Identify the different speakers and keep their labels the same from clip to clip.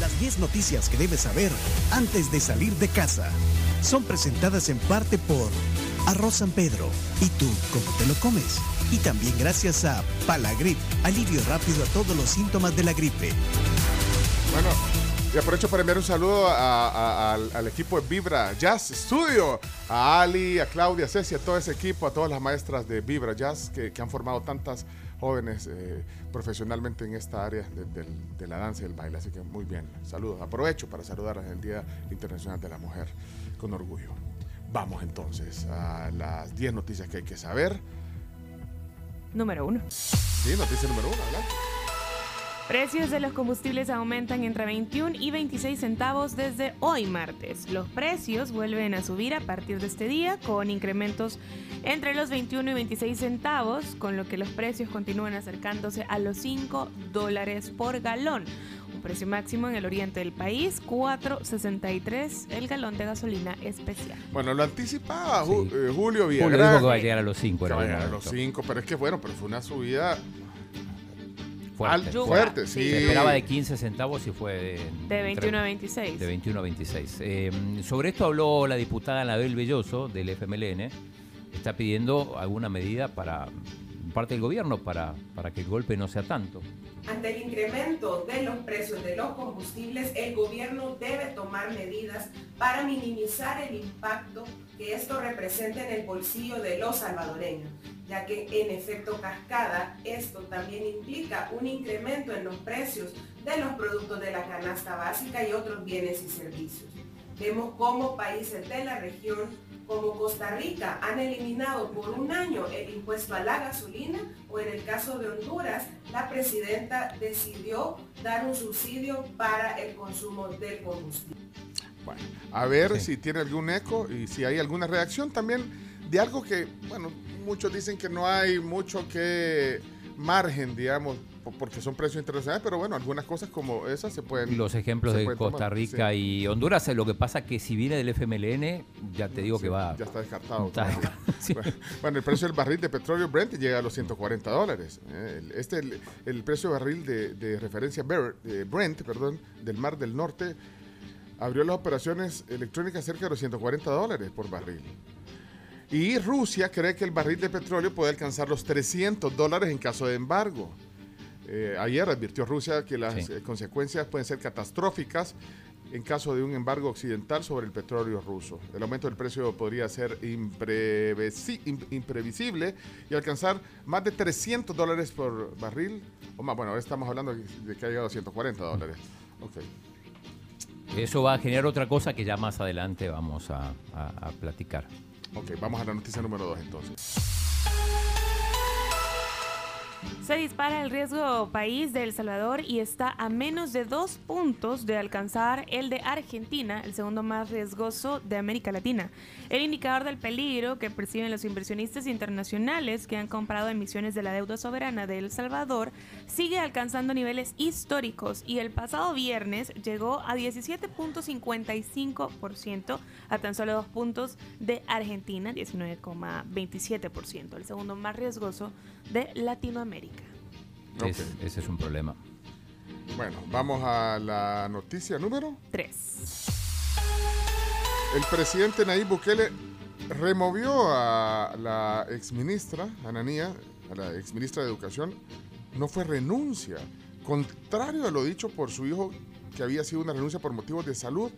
Speaker 1: Las 10 noticias que debes saber antes de salir de casa son presentadas en parte por Arroz San Pedro. ¿Y tú cómo te lo comes? Y también gracias a Palagrip, alivio rápido a todos los síntomas de la gripe.
Speaker 2: Bueno, y aprovecho para enviar un saludo al, equipo de Vibra Jazz Studio, a Ali, a Claudia, a Ceci, a todo ese equipo, a todas las maestras de Vibra Jazz que han formado tantas jóvenes eh, profesionalmente en esta área de, del- de la danza y el baile. Así que muy bien, saludos. Aprovecho para saludarlas en el Día Internacional de la Mujer con orgullo. Vamos entonces a las 10 noticias que hay que saber.
Speaker 3: Número uno.
Speaker 2: Sí, noticia número uno, adelante.
Speaker 3: Precios de los combustibles aumentan entre 21 y 26 centavos desde hoy martes. Los precios vuelven a subir a partir de este día con incrementos entre los 21 y 26 centavos, con lo que los precios continúan acercándose a los 5 dólares por galón. Un precio máximo en el oriente del país, 4.63 el galón de gasolina especial.
Speaker 2: Bueno, lo anticipaba
Speaker 4: Sí.
Speaker 2: eh, Julio
Speaker 4: Julio
Speaker 2: Villagrán.
Speaker 4: dijo que va a llegar a los 5.
Speaker 2: Que va a llegar a los 5, pero es que bueno, pero fue una subida
Speaker 4: Fuerte,
Speaker 2: al- fuerte,
Speaker 3: sí.
Speaker 2: sí.
Speaker 4: Se esperaba de 15 centavos y fue de,
Speaker 3: De
Speaker 4: entre-
Speaker 3: 21 a 26.
Speaker 4: de 21 a 26. Eh, sobre esto habló la diputada Anabel Belloso del FMLN. Está pidiendo alguna medida para parte del gobierno para, para que el golpe no sea tanto.
Speaker 5: Ante el incremento de los precios de los combustibles, el gobierno debe tomar medidas para minimizar el impacto que esto representa en el bolsillo de los salvadoreños, ya que en efecto cascada esto también implica un incremento en los precios de los productos de la canasta básica y otros bienes y servicios. Vemos cómo países de la región como Costa Rica han eliminado por un año el impuesto a la gasolina o en el caso de Honduras, la presidenta decidió dar un subsidio para el consumo del combustible.
Speaker 2: Bueno, a ver
Speaker 4: Sí.
Speaker 2: si tiene algún eco y si hay alguna reacción también de algo que, bueno, muchos dicen que no hay mucho que margen, digamos, porque son precios internacionales, pero bueno, algunas cosas como esas se pueden...
Speaker 4: Los ejemplos de Costa
Speaker 2: tomar,
Speaker 4: Rica
Speaker 2: sí.
Speaker 4: y Honduras, eh, lo que pasa que si viene del FMLN, ya te digo
Speaker 2: Sí,
Speaker 4: que va...
Speaker 2: Ya está descartado.
Speaker 4: está sí.
Speaker 2: Bueno, el precio del barril de petróleo Brent llega a los 140 dólares. eh. Este, el, el precio de barril de, de referencia Brent, perdón, del Mar del Norte, abrió las operaciones electrónicas cerca de los 140 dólares por barril. Y Rusia cree que el barril de petróleo puede alcanzar los 300 dólares en caso de embargo. Eh, ayer advirtió Rusia que las
Speaker 4: Sí.
Speaker 2: eh, consecuencias pueden ser catastróficas en caso de un embargo occidental sobre el petróleo ruso. El aumento del precio podría ser imprevisi- im- imprevisible y alcanzar más de 300 dólares por barril. O más, bueno, ahora estamos hablando de que ha llegado a 140 dólares. Ok.
Speaker 4: Eso va a generar otra cosa que ya más adelante vamos a, a- a platicar.
Speaker 2: Ok, vamos a la noticia número 2 entonces.
Speaker 3: Se dispara el riesgo país de El Salvador y está a menos de dos puntos de alcanzar el de Argentina, el segundo más riesgoso de América Latina. El indicador del peligro que perciben los inversionistas internacionales que han comprado emisiones de la deuda soberana de El Salvador sigue alcanzando niveles históricos y el pasado viernes llegó a 17.55% a tan solo dos puntos de Argentina, 19,27%, el segundo más riesgoso de Latinoamérica.
Speaker 4: Es- ese es un problema.
Speaker 2: Bueno, vamos a la noticia número.
Speaker 3: 3.
Speaker 2: El presidente Nayib Bukele removió a la exministra, Ananía, a la exministra de Educación. No fue renuncia. Contrario a lo dicho por su hijo, que había sido una renuncia por motivos de salud.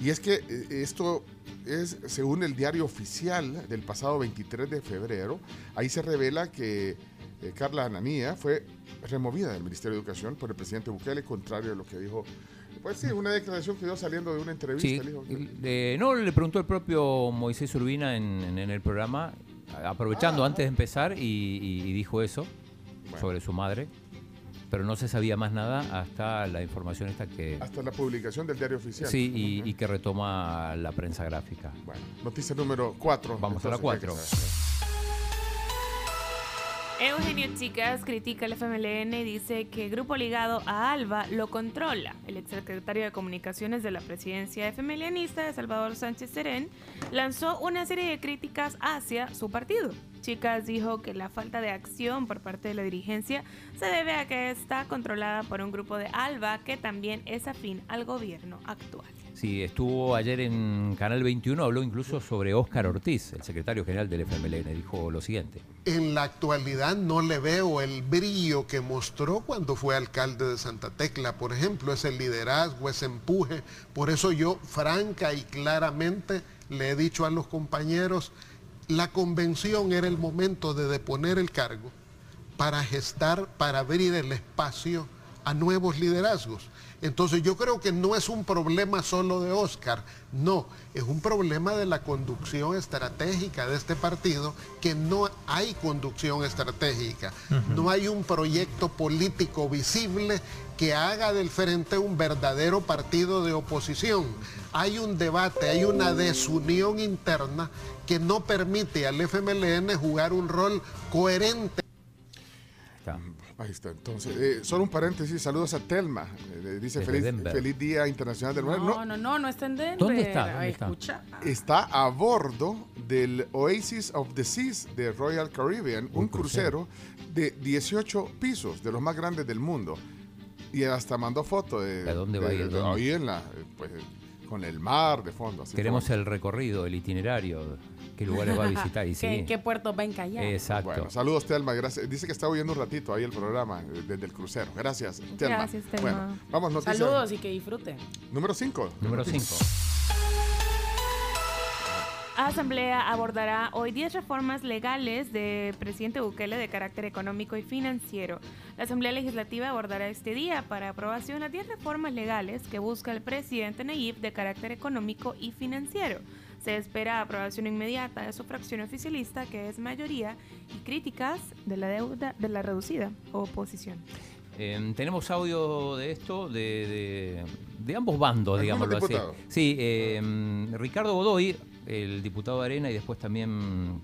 Speaker 2: Y es que eh, esto es, según el diario oficial del pasado 23 de febrero, ahí se revela que eh, Carla Ananía fue removida del Ministerio de Educación por el presidente Bukele, contrario a lo que dijo. Pues sí, una declaración que dio saliendo de una entrevista.
Speaker 4: Sí,
Speaker 2: dijo
Speaker 4: eh, no, le preguntó el propio Moisés Urbina en, en- en el programa, aprovechando
Speaker 2: Ah.
Speaker 4: antes de empezar, y, y- y dijo eso
Speaker 2: Bueno.
Speaker 4: sobre su madre, pero no se sabía más nada hasta la información esta que...
Speaker 2: Hasta la publicación del diario oficial.
Speaker 4: Sí, y, y que retoma la prensa gráfica.
Speaker 2: Bueno, noticia número 4.
Speaker 4: Vamos a la cuatro.
Speaker 3: Eugenio Chicas critica al FMLN y dice que grupo ligado a Alba lo controla. El exsecretario de Comunicaciones de la presidencia FMLNista de Salvador Sánchez Serén lanzó una serie de críticas hacia su partido. Chicas dijo que la falta de acción por parte de la dirigencia se debe a que está controlada por un grupo de ALBA que también es afín al gobierno actual.
Speaker 4: Sí, estuvo ayer en Canal 21, habló incluso sobre Óscar Ortiz, el secretario general del FMLN, dijo lo siguiente.
Speaker 6: En la actualidad no le veo el brillo que mostró cuando fue alcalde de Santa Tecla, por ejemplo, ese liderazgo, ese empuje. Por eso yo franca y claramente le he dicho a los compañeros, la convención era el momento de deponer el cargo para gestar, para abrir el espacio a nuevos liderazgos. Entonces yo creo que no es un problema solo de Oscar, no, es un problema de la conducción estratégica de este partido, que no hay conducción estratégica, no hay un proyecto político visible que haga del frente un verdadero partido de oposición. Hay un debate, hay una desunión interna que no permite al FMLN jugar un rol coherente.
Speaker 2: Ahí está, entonces, eh, solo un paréntesis, saludos a Telma, eh, dice feliz, feliz, Día Internacional del
Speaker 7: Mujer. No, no, no, no está en Denver.
Speaker 4: ¿Dónde está? ¿Dónde
Speaker 2: está? Escucha. está a bordo del Oasis of the Seas de Royal Caribbean, un, crucero. de 18 pisos, de los más grandes del mundo. Y hasta mandó foto de...
Speaker 4: ¿De dónde va a ir? Ahí
Speaker 2: en la... Pues, con el mar de fondo.
Speaker 4: Queremos el recorrido, el itinerario, qué lugares va a visitar. Y
Speaker 7: ¿Qué, ¿Qué puertos va a encallar?
Speaker 4: Exacto.
Speaker 2: Bueno, saludos, Telma. Gracias. Dice que está oyendo un ratito ahí el programa eh, desde el crucero. Gracias, Telma.
Speaker 3: Gracias, Telma. Bueno,
Speaker 2: vamos, noticias.
Speaker 7: Saludos y que disfruten.
Speaker 2: Número 5.
Speaker 4: Número 5.
Speaker 3: Asamblea abordará hoy 10 reformas legales de presidente Bukele de carácter económico y financiero. La Asamblea Legislativa abordará este día para aprobación las 10 reformas legales que busca el presidente Nayib de carácter económico y financiero. Se espera aprobación inmediata de su fracción oficialista, que es mayoría, y críticas de la deuda de la reducida oposición.
Speaker 4: Em, tenemos audio de esto de, ambos bandos, digámoslo así. Sí, em, Ricardo Godoy el diputado Arena y después también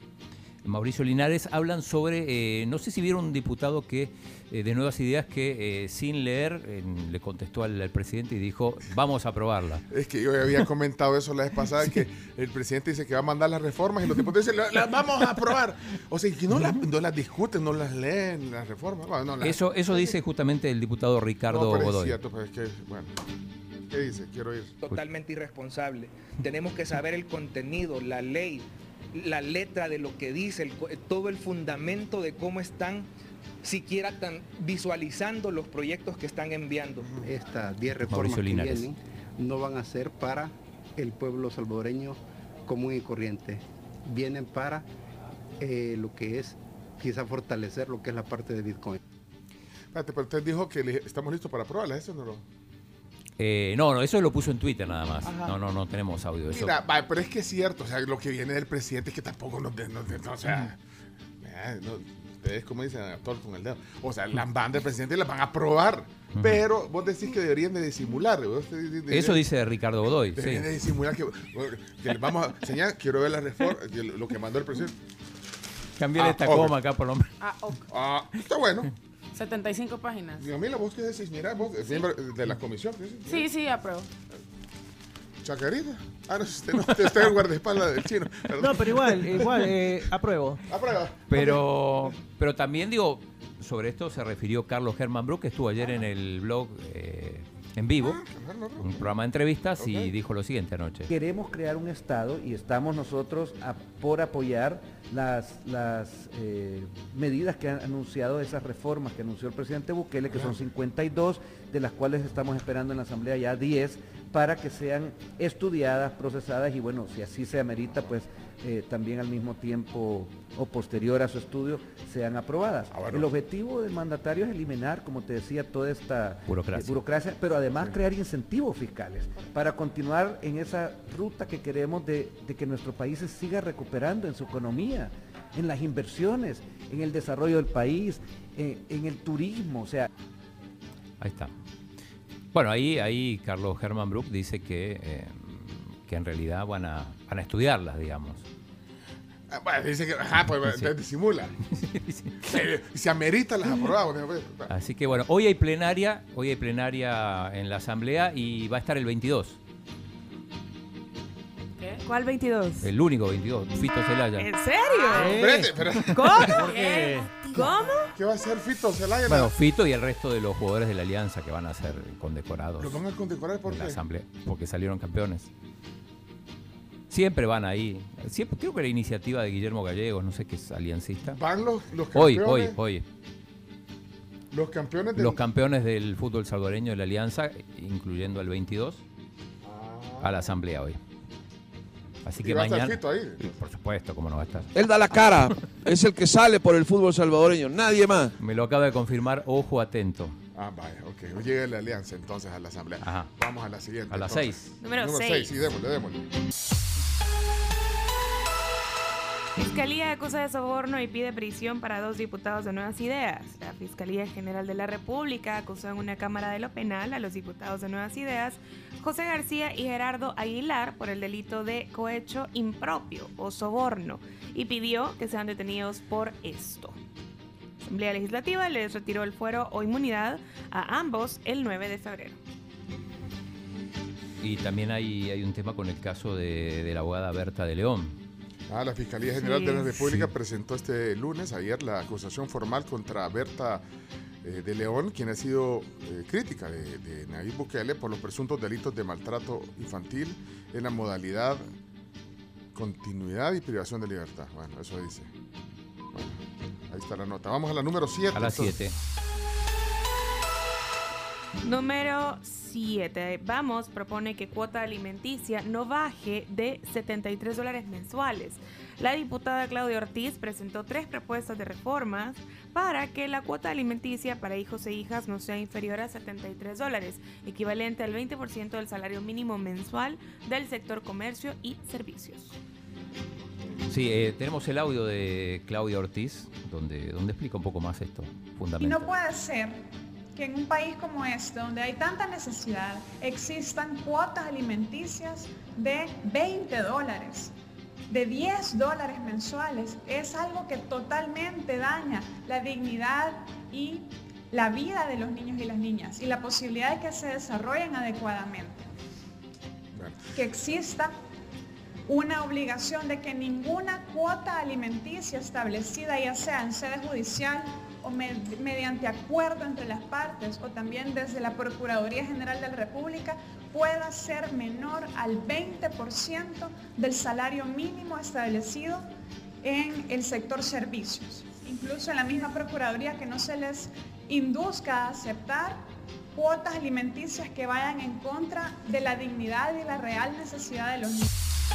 Speaker 4: Mauricio Linares hablan sobre, eh, no sé si vieron un diputado que eh, de Nuevas Ideas que eh, sin leer le contestó al, presidente y dijo, vamos a aprobarla.
Speaker 2: Es que yo había comentado eso la vez pasada, que el presidente dice que va a mandar las reformas y los diputados dicen, las vamos a aprobar. O sea, que no, las, no las discuten, no las leen, las reformas.
Speaker 4: Eso, eso dice justamente el diputado Ricardo
Speaker 2: no,
Speaker 4: Godoy.
Speaker 2: Es cierto, pues es que, bueno. ¿Qué dice? Quiero ir.
Speaker 8: Totalmente irresponsable. Tenemos que saber el contenido, la ley, la letra de lo que dice, todo el fundamento de cómo están siquiera tan visualizando los proyectos que están enviando.
Speaker 9: Estas 10 reformas que vienen no van a ser para el pueblo salvadoreño común y corriente. Vienen para eh, lo que es quizá fortalecer lo que es la parte de Bitcoin.
Speaker 2: Espérate, pero usted dijo que estamos listos para probarla, eso no lo...
Speaker 4: Eh, no, no, eso lo puso en Twitter nada más. No, no, no tenemos audio de eso.
Speaker 2: Mira, pero es que es cierto, o sea, lo que viene del presidente es que tampoco nos, o sea, eh, ustedes como dicen, actor con el dedo. O sea, las van del presidente las van a aprobar. Pero vos decís que deberían de disimular.
Speaker 4: eso dice Ricardo Godoy.
Speaker 2: Deberían de disimular que, les vamos a enseñar, quiero ver la reforma, lo que mandó el presidente.
Speaker 4: Cambiar ah, esta coma acá por lo menos.
Speaker 2: Ah, ah, está bueno.
Speaker 7: 75 páginas.
Speaker 2: Y a mí la vos que decís, mira, vos, miembro de la comisión.
Speaker 7: Sí, sí, apruebo.
Speaker 2: Chacarita. Ah, no, usted no, está en el guardaespaldas del chino.
Speaker 10: No, pero igual, igual, eh, apruebo.
Speaker 2: Aprueba.
Speaker 4: Pero, pero también digo, sobre esto se refirió Carlos Germán Brook, que estuvo ayer en el blog eh, en vivo, ah, un programa de entrevistas, y dijo lo siguiente anoche.
Speaker 10: Queremos crear un Estado y estamos nosotros por apoyar las, las eh, medidas que han anunciado, esas reformas que anunció el presidente Bukele, que son 52, de las cuales estamos esperando en la Asamblea ya 10, para que sean estudiadas, procesadas y bueno, si así se amerita, pues eh, también al mismo tiempo o posterior a su estudio sean aprobadas. Ah, el objetivo del mandatario es eliminar, como te decía, toda esta
Speaker 4: burocracia,
Speaker 10: eh, burocracia pero además crear incentivos fiscales para continuar en esa ruta que queremos de, que nuestro país se siga recuperando en su economía, en las inversiones, en el desarrollo del país, en, el turismo, o sea.
Speaker 4: Ahí está. Bueno, ahí, ahí Carlos Herman Brook dice que, eh, que en realidad van a, van a estudiarlas, digamos.
Speaker 2: Ah, bueno, dice que, ajá, pues disimula. se, amerita las aprobadas. Pues,
Speaker 4: Así que bueno, hoy hay plenaria, hoy hay plenaria en la asamblea y va a estar el 22.
Speaker 7: ¿Qué?
Speaker 3: ¿Cuál 22?
Speaker 4: El único 22, Fito Celaya.
Speaker 3: ¿En serio?
Speaker 2: Espérate,
Speaker 3: ¿Cómo?
Speaker 2: ¿Cómo? ¿Qué va a hacer Fito Celaya?
Speaker 4: Bueno, Fito y el resto de los jugadores de la Alianza que van a ser condecorados.
Speaker 2: ¿Lo van a condecorar por
Speaker 4: en
Speaker 2: qué?
Speaker 4: la asamblea, porque salieron campeones. Siempre van ahí. Siempre, creo que la iniciativa de Guillermo Gallegos, no sé qué es aliancista.
Speaker 2: Van los, los
Speaker 4: Hoy,
Speaker 2: campeones.
Speaker 4: hoy, hoy.
Speaker 2: Los campeones del...
Speaker 4: Los campeones del fútbol salvadoreño de la Alianza, incluyendo el 22, a la asamblea hoy. Así
Speaker 2: ¿Y
Speaker 4: que
Speaker 2: va a estar
Speaker 4: mañana.
Speaker 2: Fito ahí?
Speaker 4: Por supuesto, cómo no va a estar.
Speaker 11: Él da la cara, es el que sale por el fútbol salvadoreño, nadie más.
Speaker 4: Me lo acaba de confirmar, ojo atento.
Speaker 2: Ah, vaya, ok. Llega la alianza entonces a la asamblea.
Speaker 4: Ajá.
Speaker 2: Vamos a la siguiente.
Speaker 4: A las seis.
Speaker 3: Número
Speaker 2: Número
Speaker 3: seis.
Speaker 2: 6, sí, démosle, démosle.
Speaker 3: Fiscalía acusa de soborno y pide prisión para dos diputados de Nuevas Ideas. La Fiscalía General de la República acusó en una Cámara de lo Penal a los diputados de Nuevas Ideas, José García y Gerardo Aguilar, por el delito de cohecho impropio o soborno y pidió que sean detenidos por esto. La Asamblea Legislativa les retiró el fuero o inmunidad a ambos el 9 de febrero.
Speaker 4: Y también hay, un tema con el caso de, de la abogada Berta de León.
Speaker 2: Ah, la Fiscalía General de la. República
Speaker 4: Sí.
Speaker 2: presentó este lunes, ayer, la acusación formal contra Berta eh, de León, quien ha sido eh, crítica de, de Nayib Bukele por los presuntos delitos de maltrato infantil en la modalidad continuidad y privación de libertad. Bueno, eso dice. Bueno, ahí está la nota. Vamos a la número 7.
Speaker 4: A las 7.
Speaker 3: Número 7. Vamos propone que cuota alimenticia no baje de 73 dólares mensuales. La diputada Claudia Ortiz presentó tres propuestas de reformas para que la cuota alimenticia para hijos e hijas no sea inferior a 73 dólares, equivalente al 20% del salario mínimo mensual del sector comercio y servicios.
Speaker 4: Sí, eh, tenemos el audio de Claudia Ortiz, donde, donde explica un poco más esto,
Speaker 12: Y
Speaker 4: fundamental.
Speaker 12: no puede ser que en un país como este, donde hay tanta necesidad, existan cuotas alimenticias de 20 dólares, de 10 dólares mensuales. Es algo que totalmente daña la dignidad y la vida de los niños y las niñas y la posibilidad de que se desarrollen adecuadamente. Que exista una obligación de que ninguna cuota alimenticia establecida, ya sea en sede judicial o me- mediante acuerdo entre las partes o también desde la Procuraduría General de la República, pueda ser menor al 20% del salario mínimo establecido en el sector servicios. Incluso en la misma Procuraduría que no se les induzca a aceptar cuotas alimenticias que vayan en contra de la dignidad y la real necesidad de los niños.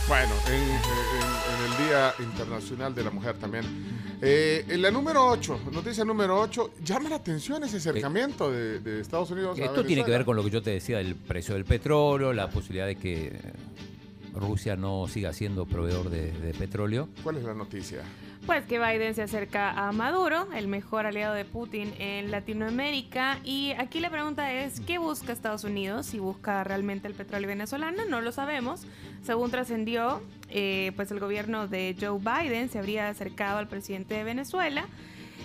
Speaker 2: Bueno, en, en- en el Día Internacional de la Mujer también. Eh, en la número 8, noticia número 8, llama la atención ese acercamiento de, de Estados Unidos a
Speaker 4: Esto tiene que
Speaker 2: Venezuela.
Speaker 4: ver con lo que yo te decía del precio del petróleo, la posibilidad de que Rusia no siga siendo proveedor de, de petróleo.
Speaker 2: ¿Cuál es la noticia?
Speaker 3: Pues que Biden se acerca a Maduro, el mejor aliado de Putin en Latinoamérica. Y aquí la pregunta es, ¿qué busca Estados Unidos? Si busca realmente el petróleo venezolano, no lo sabemos. Según trascendió, eh, pues el gobierno de Joe Biden se habría acercado al presidente de Venezuela.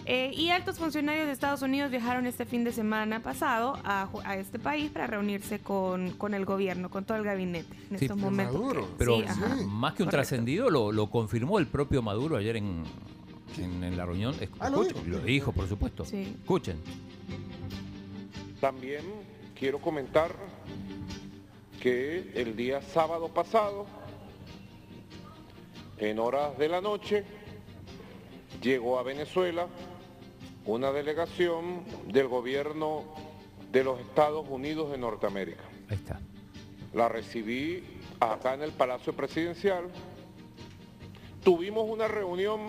Speaker 3: Eh, y altos funcionarios de Estados Unidos viajaron este fin de semana pasado a, este país para reunirse con, con el gobierno, con todo el gabinete en
Speaker 4: Sí,
Speaker 3: estos momentos.
Speaker 2: Maduro.
Speaker 3: que-
Speaker 4: Pero
Speaker 3: sí, ajá.
Speaker 4: más que un
Speaker 3: correcto.
Speaker 4: trascendido, lo, lo confirmó el propio Maduro ayer en, en, en la reunión.
Speaker 2: Ah, ¿lo
Speaker 4: escuchen,
Speaker 2: dijo?
Speaker 4: lo dijo, por supuesto.
Speaker 3: Sí.
Speaker 4: Escuchen.
Speaker 13: También quiero comentar que el día sábado pasado, en horas de la noche, llegó a Venezuela una delegación del gobierno de los Estados Unidos de Norteamérica.
Speaker 4: Ahí está.
Speaker 13: La recibí acá en el Palacio Presidencial. Tuvimos una reunión,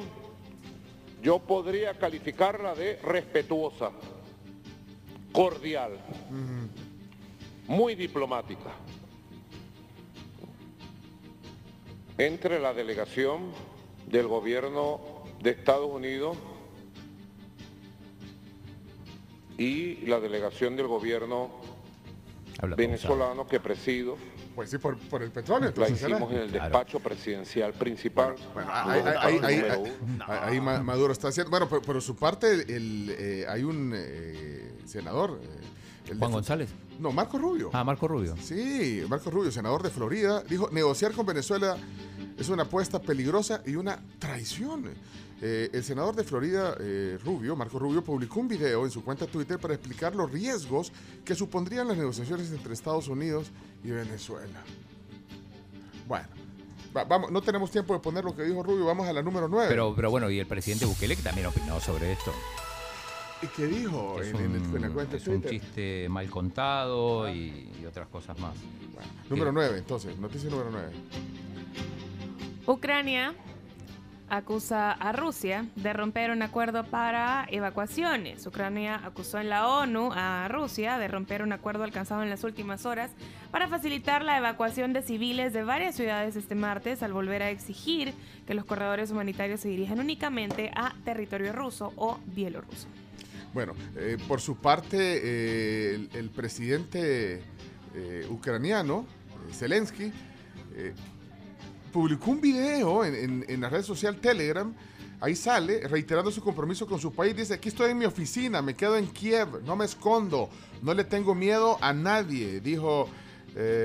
Speaker 13: yo podría calificarla de respetuosa, cordial, muy diplomática, entre la delegación del gobierno de Estados Unidos y la delegación del gobierno
Speaker 4: Habla
Speaker 13: venezolano que presido.
Speaker 2: Pues sí, por, por el petróleo.
Speaker 13: La hicimos en el
Speaker 4: Claro.
Speaker 13: despacho presidencial principal.
Speaker 2: Bueno, ahí, Maduro está haciendo. Bueno, pero por su parte, el, eh, hay un eh, senador, eh,
Speaker 4: Juan González.
Speaker 2: No, Marco Rubio.
Speaker 4: Ah, Marco Rubio.
Speaker 2: Sí, Marco Rubio, senador de Florida, dijo, negociar con Venezuela es una apuesta peligrosa y una traición. Eh, el senador de Florida, eh, Rubio, Marco Rubio, publicó un video en su cuenta Twitter para explicar los riesgos que supondrían las negociaciones entre Estados Unidos y Venezuela. Bueno, vamos, no tenemos tiempo de poner lo que dijo Rubio, vamos a la número 9.
Speaker 4: Pero, pero bueno, y el presidente Bukele que también opinó sobre esto.
Speaker 2: ¿Y qué dijo
Speaker 4: en, un, la cuenta Es un chiste mal contado y, otras cosas más.
Speaker 2: número 9, entonces, noticia número 9.
Speaker 3: Ucrania acusa a Rusia de romper un acuerdo para evacuaciones. Ucrania acusó en la ONU a Rusia de romper un acuerdo alcanzado en las últimas horas para facilitar la evacuación de civiles de varias ciudades este martes al volver a exigir que los corredores humanitarios se dirijan únicamente a territorio ruso o bielorruso.
Speaker 2: Bueno, eh, por su parte, eh, el, presidente eh, ucraniano, Zelensky, publicó un video en, la red social Telegram. Ahí sale reiterando su compromiso con su país. Dice, aquí estoy en mi oficina, me quedo en Kiev, no me escondo, no le tengo miedo a nadie. Dijo,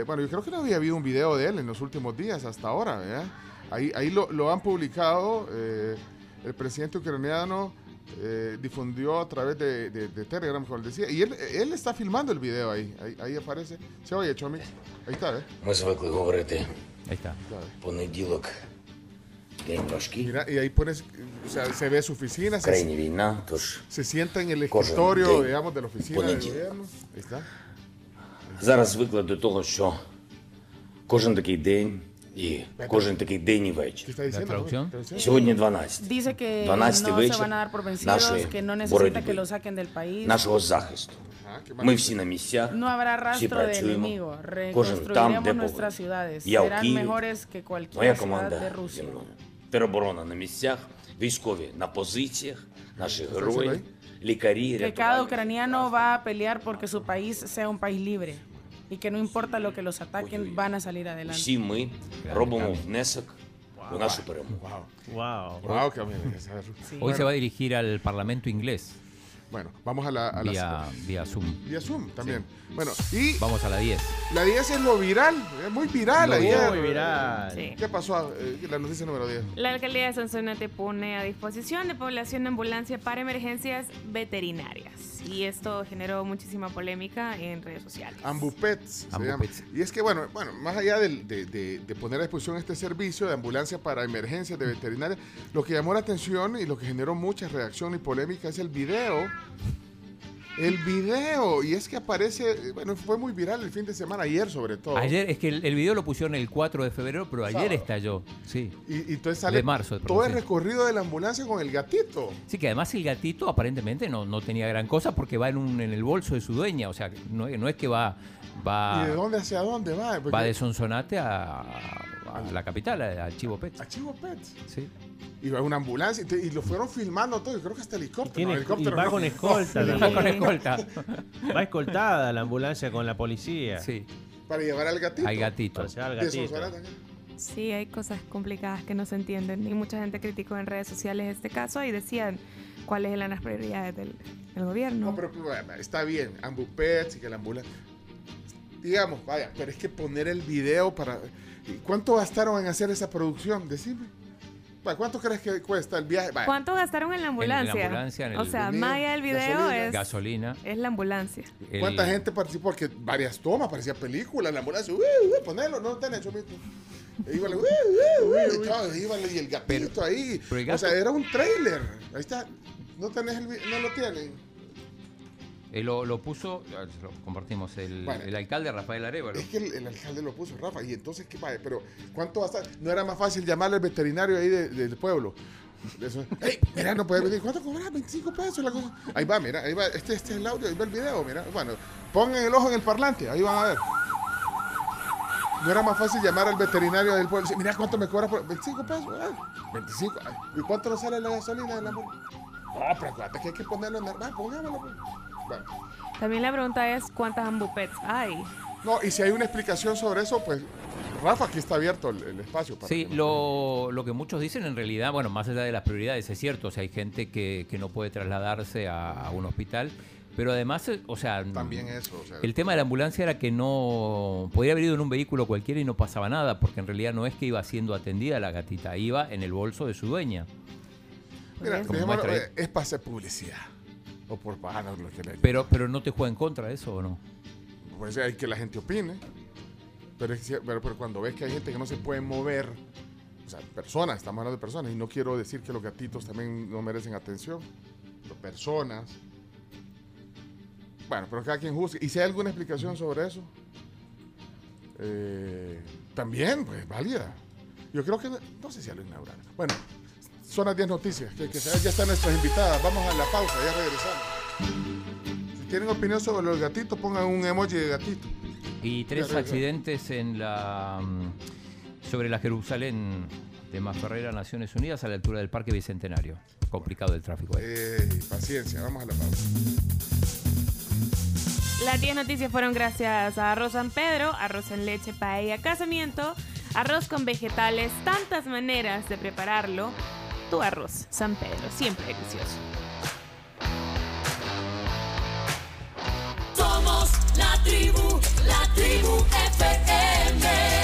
Speaker 2: bueno, yo creo que no había habido un video de él en los últimos días hasta ahora. Ahí, ahí lo, han publicado. el presidente ucraniano eh, difundió a través de, Telegram, como decía. Y él, él está filmando el video ahí. Ahí, aparece. Se oye, Chomi. Ahí está, ¿eh?
Speaker 4: Ahí está.
Speaker 2: Mira, y ahí pones, o sea, se ve su oficina, se, se sienta en el escritorio, digamos, de la oficina del gobierno. Ahí está.
Speaker 14: Зараз викладу того, що кожен такий день і кожен такий день і вечір. Сьогодні 12.
Speaker 7: 12 no вечір del país.
Speaker 14: нашого захисту. Ми всі на місцях, всі працюємо, кожен там, де
Speaker 7: nuestras.
Speaker 14: Я у Києві, моя команда зі мною. Тероборона на місцях, військові на позиціях, наші герої, лікарі,
Speaker 7: Que cada ucraniano va a pelear porque su país sea un país libre y que no importa lo que los ataquen, van a salir adelante.
Speaker 14: Всі ми робимо внесок у нашу перемогу.
Speaker 4: Wow. Wow, Hoy se va a dirigir al Parlamento inglés.
Speaker 2: Bueno, vamos a la... A
Speaker 4: vía, vía Zoom.
Speaker 2: Vía Zoom también. Bueno, y...
Speaker 4: Vamos a la 10.
Speaker 2: La 10 es lo viral, es muy viral
Speaker 4: lo
Speaker 2: ayer.
Speaker 4: Muy viral.
Speaker 2: ¿Qué pasó? Eh, la noticia número 10.
Speaker 3: La alcaldía de Sonsonate pone a disposición de población de ambulancia para emergencias veterinarias y esto generó muchísima polémica en redes sociales.
Speaker 2: Ambupets. Y es que, bueno, bueno más allá de, poner a disposición este servicio de ambulancia para emergencias de veterinaria, lo que llamó la atención y lo que generó mucha reacción y polémica es el video el video, y es que aparece, bueno, fue muy viral el fin de semana, ayer sobre todo.
Speaker 4: Ayer, es que el, video lo pusieron el 4 de febrero, pero ayer estalló, sí.
Speaker 2: Y, entonces sale de marzo, todo el recorrido de la ambulancia con el gatito.
Speaker 4: Sí, que además el gatito aparentemente no, no tenía gran cosa porque va en, un, en el bolso de su dueña, o sea, no, no es que va, va...
Speaker 2: ¿Y de dónde hacia dónde va?
Speaker 4: Va de Sonsonate a, la capital, a Chivo Pets.
Speaker 2: A Chivo Pets.
Speaker 4: Sí.
Speaker 2: Y va una ambulancia y, lo fueron filmando todo. Yo creo que hasta helicóptero.
Speaker 15: Y,
Speaker 2: helicóptero
Speaker 15: va con escolta.
Speaker 4: va con escolta.
Speaker 15: va escoltada la ambulancia con la policía.
Speaker 4: Sí.
Speaker 2: Para llevar al gatito.
Speaker 4: Al gatito.
Speaker 15: Para al gatito.
Speaker 3: Sí, hay cosas complicadas que no se entienden. Y mucha gente criticó en redes sociales este caso y decían cuáles eran las prioridades del, gobierno.
Speaker 2: No, pero está bien. Ambupets y que la ambulancia. Digamos, vaya, pero es que poner el video para. ¿Cuánto gastaron en hacer esa producción? Decime. ¿Cuánto crees que cuesta el viaje?
Speaker 3: ¿Cuánto gastaron en la ambulancia? o sea, más allá del video es
Speaker 4: gasolina.
Speaker 3: Es la ambulancia.
Speaker 2: ¿Cuánta gente participó? Porque varias tomas, parecía película en la ambulancia. Uy, uy, ponelo, no te han hecho mismo. Iba, uy, uy, uy, y el gatito ahí. O sea, era un trailer. Ahí está. No tenés el no lo tienen.
Speaker 4: Eh, lo, lo, puso, lo compartimos, el, el, alcalde Rafael Arevalo.
Speaker 2: Es que el, alcalde lo puso, Rafa, y entonces, ¿qué pasa? Pero, ¿cuánto va a estar? No era más fácil llamarle al veterinario ahí del pueblo. Eso, hey, mira, no puede venir. ¿Cuánto cobras? 25 pesos la cosa. Ahí va, mira, ahí va. Este, este es el audio, ahí va el video, mira. Bueno, pongan el ojo en el parlante, ahí van a ver. No era más fácil llamar al veterinario del pueblo mira cuánto me cobra por 25 pesos. 25. ¿Y cuánto nos sale la gasolina del amor? No, pero acuérdate que hay que ponerlo en normal, pongámoslo. Pues.
Speaker 3: También la pregunta es cuántas ambupets hay.
Speaker 2: No, y si hay una explicación sobre eso, pues Rafa, aquí está abierto el, espacio.
Speaker 4: Para sí, lo, lo, que muchos dicen en realidad, bueno, más allá de las prioridades, es cierto, o sea, hay gente que, que no puede trasladarse a, un hospital. Pero además, eh, o sea,
Speaker 2: también eso.
Speaker 4: el tema de la ambulancia era que no podría haber ido en un vehículo cualquiera y no pasaba nada, porque en realidad no es que iba siendo atendida la gatita, iba en el bolso de su dueña.
Speaker 2: Mira, eh, es para hacer publicidad. O por lo que
Speaker 4: Pero, pero no te juega en contra eso o no?
Speaker 2: Pues hay que la gente opine. Pero, pero, cuando ves que hay gente que no se puede mover, o sea, personas, estamos hablando de personas, y no quiero decir que los gatitos también no merecen atención, pero personas. Bueno, pero cada quien juzgue. ¿Y si hay alguna explicación sobre eso? Eh, también, pues, válida. Yo creo que, no sé si lo inaugural. Bueno, son las 10 noticias, que, que ya están nuestras invitadas. Vamos a la pausa, ya regresamos. Si tienen opinión sobre los gatitos, pongan un emoji de gatito.
Speaker 4: Y tres accidentes en la mm, sobre la Jerusalén de Maferrera, Naciones Unidas, a la altura del Parque Bicentenario. Complicado el tráfico.
Speaker 2: Eh, paciencia, vamos a la pausa.
Speaker 3: Las 10 noticias fueron gracias a Arroz San Pedro, arroz en leche, paella, casamiento, arroz con vegetales, tantas maneras de prepararlo tu arroz. San Pedro, siempre delicioso. Somos la tribu, la tribu FM.